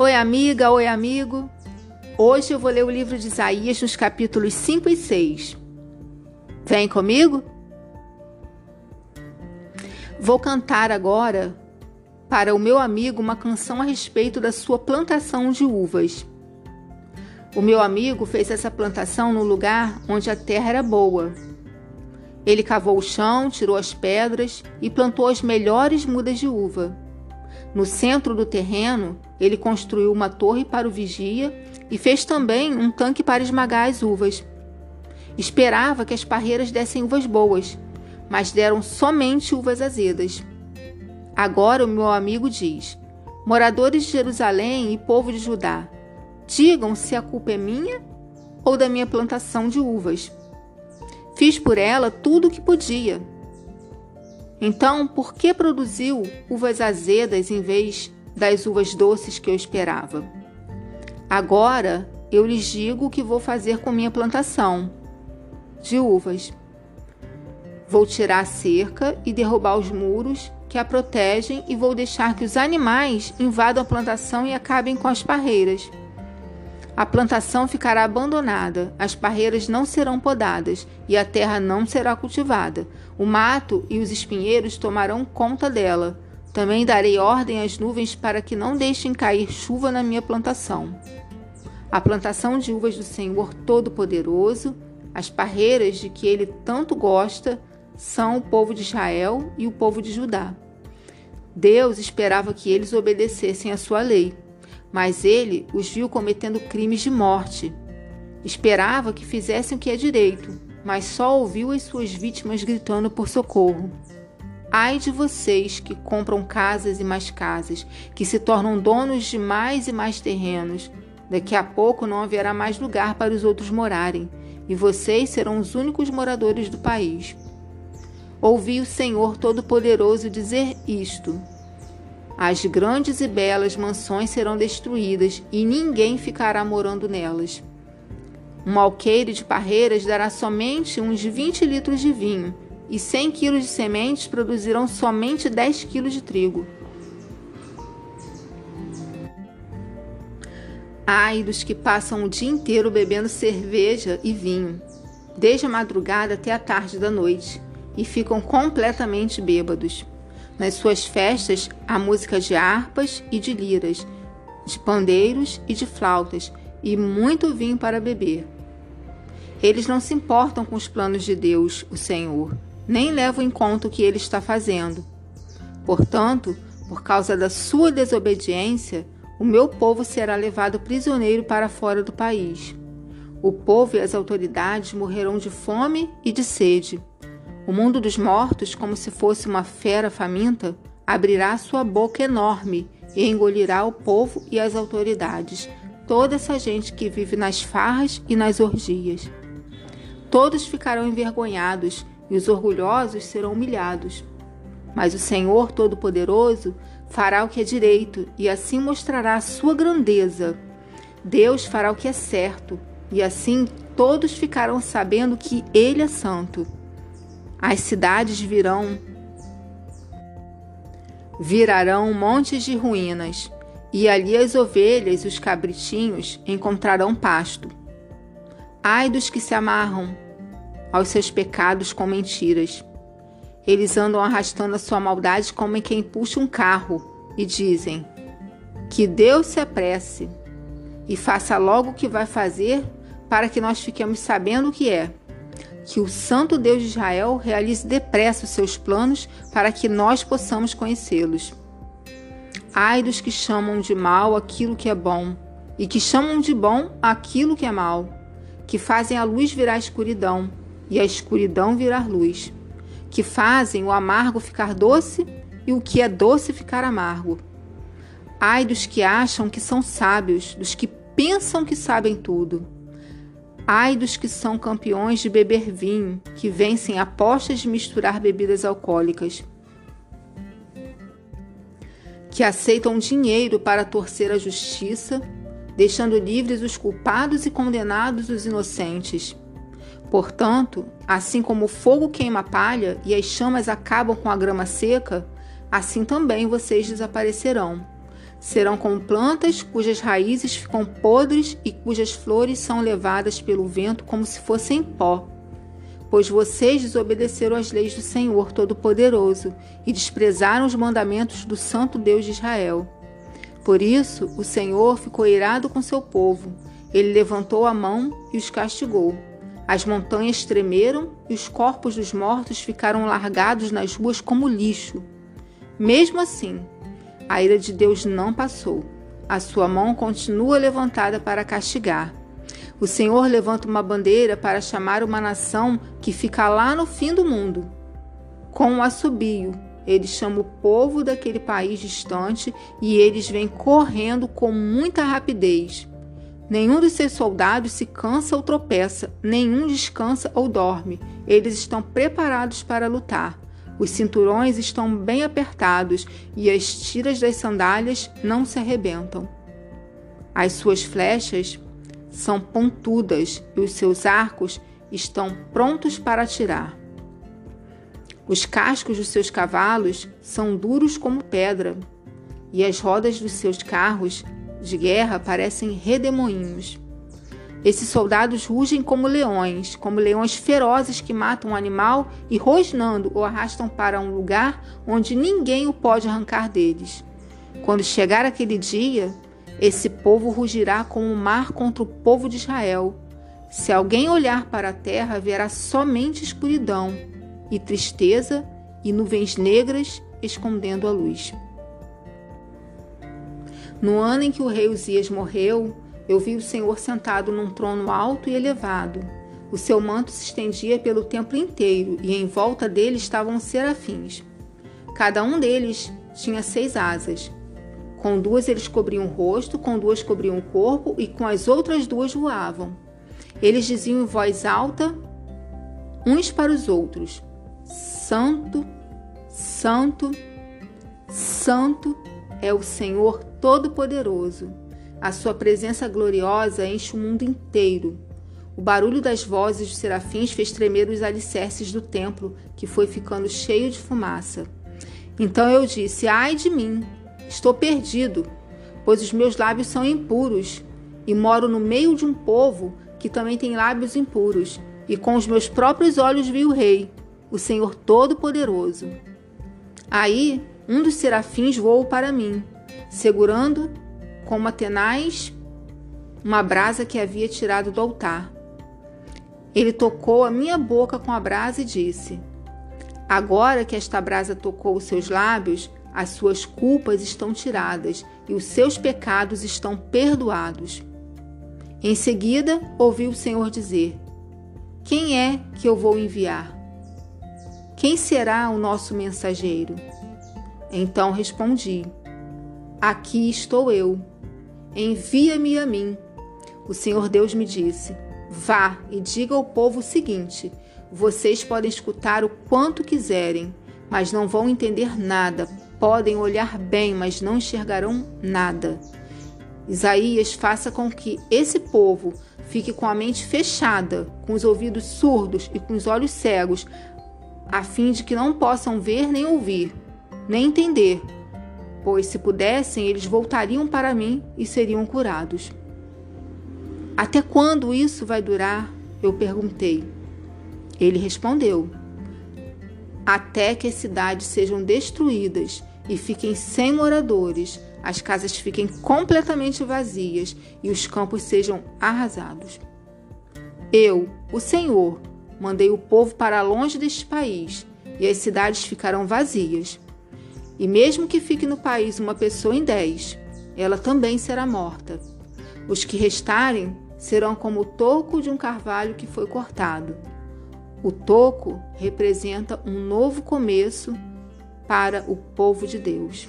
Oi, amiga, oi, amigo. Hoje eu vou ler o livro de Isaías nos capítulos 5 e 6. Vem comigo? Vou cantar agora para o meu amigo uma canção a respeito da sua plantação de uvas. O meu amigo fez essa plantação no lugar onde a terra era boa. Ele cavou o chão, tirou as pedras e plantou as melhores mudas de uva. No centro do terreno, ele construiu uma torre para o vigia e fez também um tanque para esmagar as uvas. Esperava que as parreiras dessem uvas boas, mas deram somente uvas azedas. Agora o meu amigo diz: Moradores de Jerusalém e povo de Judá, digam se a culpa é minha ou da minha plantação de uvas. Fiz por ela tudo o que podia então, por que produziu uvas azedas em vez das uvas doces que eu esperava? Agora eu lhes digo o que vou fazer com minha plantação de uvas. Vou tirar a cerca e derrubar os muros que a protegem e vou deixar que os animais invadam a plantação e acabem com as parreiras. A plantação ficará abandonada, as parreiras não serão podadas e a terra não será cultivada. O mato e os espinheiros tomarão conta dela. Também darei ordem às nuvens para que não deixem cair chuva na minha plantação. A plantação de uvas do Senhor Todo-Poderoso, as parreiras de que ele tanto gosta, são o povo de Israel e o povo de Judá. Deus esperava que eles obedecessem à sua lei mas ele os viu cometendo crimes de morte. Esperava que fizessem o que é direito, mas só ouviu as suas vítimas gritando por socorro. Ai de vocês que compram casas e mais casas, que se tornam donos de mais e mais terrenos. Daqui a pouco não haverá mais lugar para os outros morarem, e vocês serão os únicos moradores do país. Ouvi o Senhor Todo-Poderoso dizer isto. As grandes e belas mansões serão destruídas e ninguém ficará morando nelas. Um alqueire de parreiras dará somente uns 20 litros de vinho, e 100 quilos de sementes produzirão somente 10 quilos de trigo. Ai dos que passam o dia inteiro bebendo cerveja e vinho, desde a madrugada até a tarde da noite, e ficam completamente bêbados. Nas suas festas há música de harpas e de liras, de pandeiros e de flautas, e muito vinho para beber. Eles não se importam com os planos de Deus, o Senhor, nem levam em conta o que ele está fazendo. Portanto, por causa da sua desobediência, o meu povo será levado prisioneiro para fora do país. O povo e as autoridades morrerão de fome e de sede. O mundo dos mortos, como se fosse uma fera faminta, abrirá sua boca enorme e engolirá o povo e as autoridades, toda essa gente que vive nas farras e nas orgias. Todos ficarão envergonhados e os orgulhosos serão humilhados. Mas o Senhor Todo-Poderoso fará o que é direito e assim mostrará a sua grandeza. Deus fará o que é certo e assim todos ficarão sabendo que Ele é santo. As cidades virão virarão montes de ruínas, e ali as ovelhas e os cabritinhos encontrarão pasto. Ai dos que se amarram aos seus pecados com mentiras. Eles andam arrastando a sua maldade como quem puxa um carro e dizem: Que Deus se apresse e faça logo o que vai fazer para que nós fiquemos sabendo o que é que o Santo Deus de Israel realize depressa os seus planos para que nós possamos conhecê-los. Ai dos que chamam de mal aquilo que é bom, e que chamam de bom aquilo que é mal, que fazem a luz virar escuridão, e a escuridão virar luz, que fazem o amargo ficar doce e o que é doce ficar amargo. Ai dos que acham que são sábios, dos que pensam que sabem tudo Ai dos que são campeões de beber vinho, que vencem apostas de misturar bebidas alcoólicas, que aceitam dinheiro para torcer a justiça, deixando livres os culpados e condenados os inocentes. Portanto, assim como o fogo queima a palha e as chamas acabam com a grama seca, assim também vocês desaparecerão. Serão como plantas cujas raízes ficam podres e cujas flores são levadas pelo vento como se fossem pó. Pois vocês desobedeceram às leis do Senhor Todo-Poderoso e desprezaram os mandamentos do Santo Deus de Israel. Por isso, o Senhor ficou irado com seu povo. Ele levantou a mão e os castigou. As montanhas tremeram e os corpos dos mortos ficaram largados nas ruas como lixo. Mesmo assim, a ira de Deus não passou. A sua mão continua levantada para castigar. O Senhor levanta uma bandeira para chamar uma nação que fica lá no fim do mundo. Com um assobio, ele chama o povo daquele país distante e eles vêm correndo com muita rapidez. Nenhum dos seus soldados se cansa ou tropeça, nenhum descansa ou dorme. Eles estão preparados para lutar. Os cinturões estão bem apertados e as tiras das sandálias não se arrebentam. As suas flechas são pontudas e os seus arcos estão prontos para atirar. Os cascos dos seus cavalos são duros como pedra, e as rodas dos seus carros de guerra parecem redemoinhos. Esses soldados rugem como leões, como leões ferozes que matam um animal e, rosnando, o arrastam para um lugar onde ninguém o pode arrancar deles. Quando chegar aquele dia, esse povo rugirá como o mar contra o povo de Israel. Se alguém olhar para a terra, verá somente escuridão e tristeza e nuvens negras escondendo a luz. No ano em que o rei Uzias morreu, eu vi o Senhor sentado num trono alto e elevado. O seu manto se estendia pelo templo inteiro e em volta dele estavam serafins. Cada um deles tinha seis asas. Com duas eles cobriam o rosto, com duas cobriam o corpo e com as outras duas voavam. Eles diziam em voz alta, uns para os outros: Santo, Santo, Santo é o Senhor Todo-Poderoso a sua presença gloriosa enche o mundo inteiro. O barulho das vozes dos serafins fez tremer os alicerces do templo, que foi ficando cheio de fumaça. Então eu disse: Ai de mim, estou perdido, pois os meus lábios são impuros, e moro no meio de um povo que também tem lábios impuros, e com os meus próprios olhos vi o Rei, o Senhor Todo-Poderoso. Aí um dos serafins voou para mim, segurando com uma tenaz uma brasa que havia tirado do altar. Ele tocou a minha boca com a brasa e disse: Agora que esta brasa tocou os seus lábios, as suas culpas estão tiradas e os seus pecados estão perdoados. Em seguida, ouvi o Senhor dizer: Quem é que eu vou enviar? Quem será o nosso mensageiro? Então respondi: Aqui estou eu Envia-me a mim. O Senhor Deus me disse: Vá e diga ao povo o seguinte: Vocês podem escutar o quanto quiserem, mas não vão entender nada. Podem olhar bem, mas não enxergarão nada. Isaías faça com que esse povo fique com a mente fechada, com os ouvidos surdos e com os olhos cegos, a fim de que não possam ver nem ouvir, nem entender pois se pudessem, eles voltariam para mim e seriam curados. Até quando isso vai durar? Eu perguntei. Ele respondeu: Até que as cidades sejam destruídas e fiquem sem moradores, as casas fiquem completamente vazias e os campos sejam arrasados. Eu, o Senhor, mandei o povo para longe deste país e as cidades ficarão vazias. E mesmo que fique no país uma pessoa em dez, ela também será morta. Os que restarem serão como o toco de um carvalho que foi cortado. O toco representa um novo começo para o povo de Deus.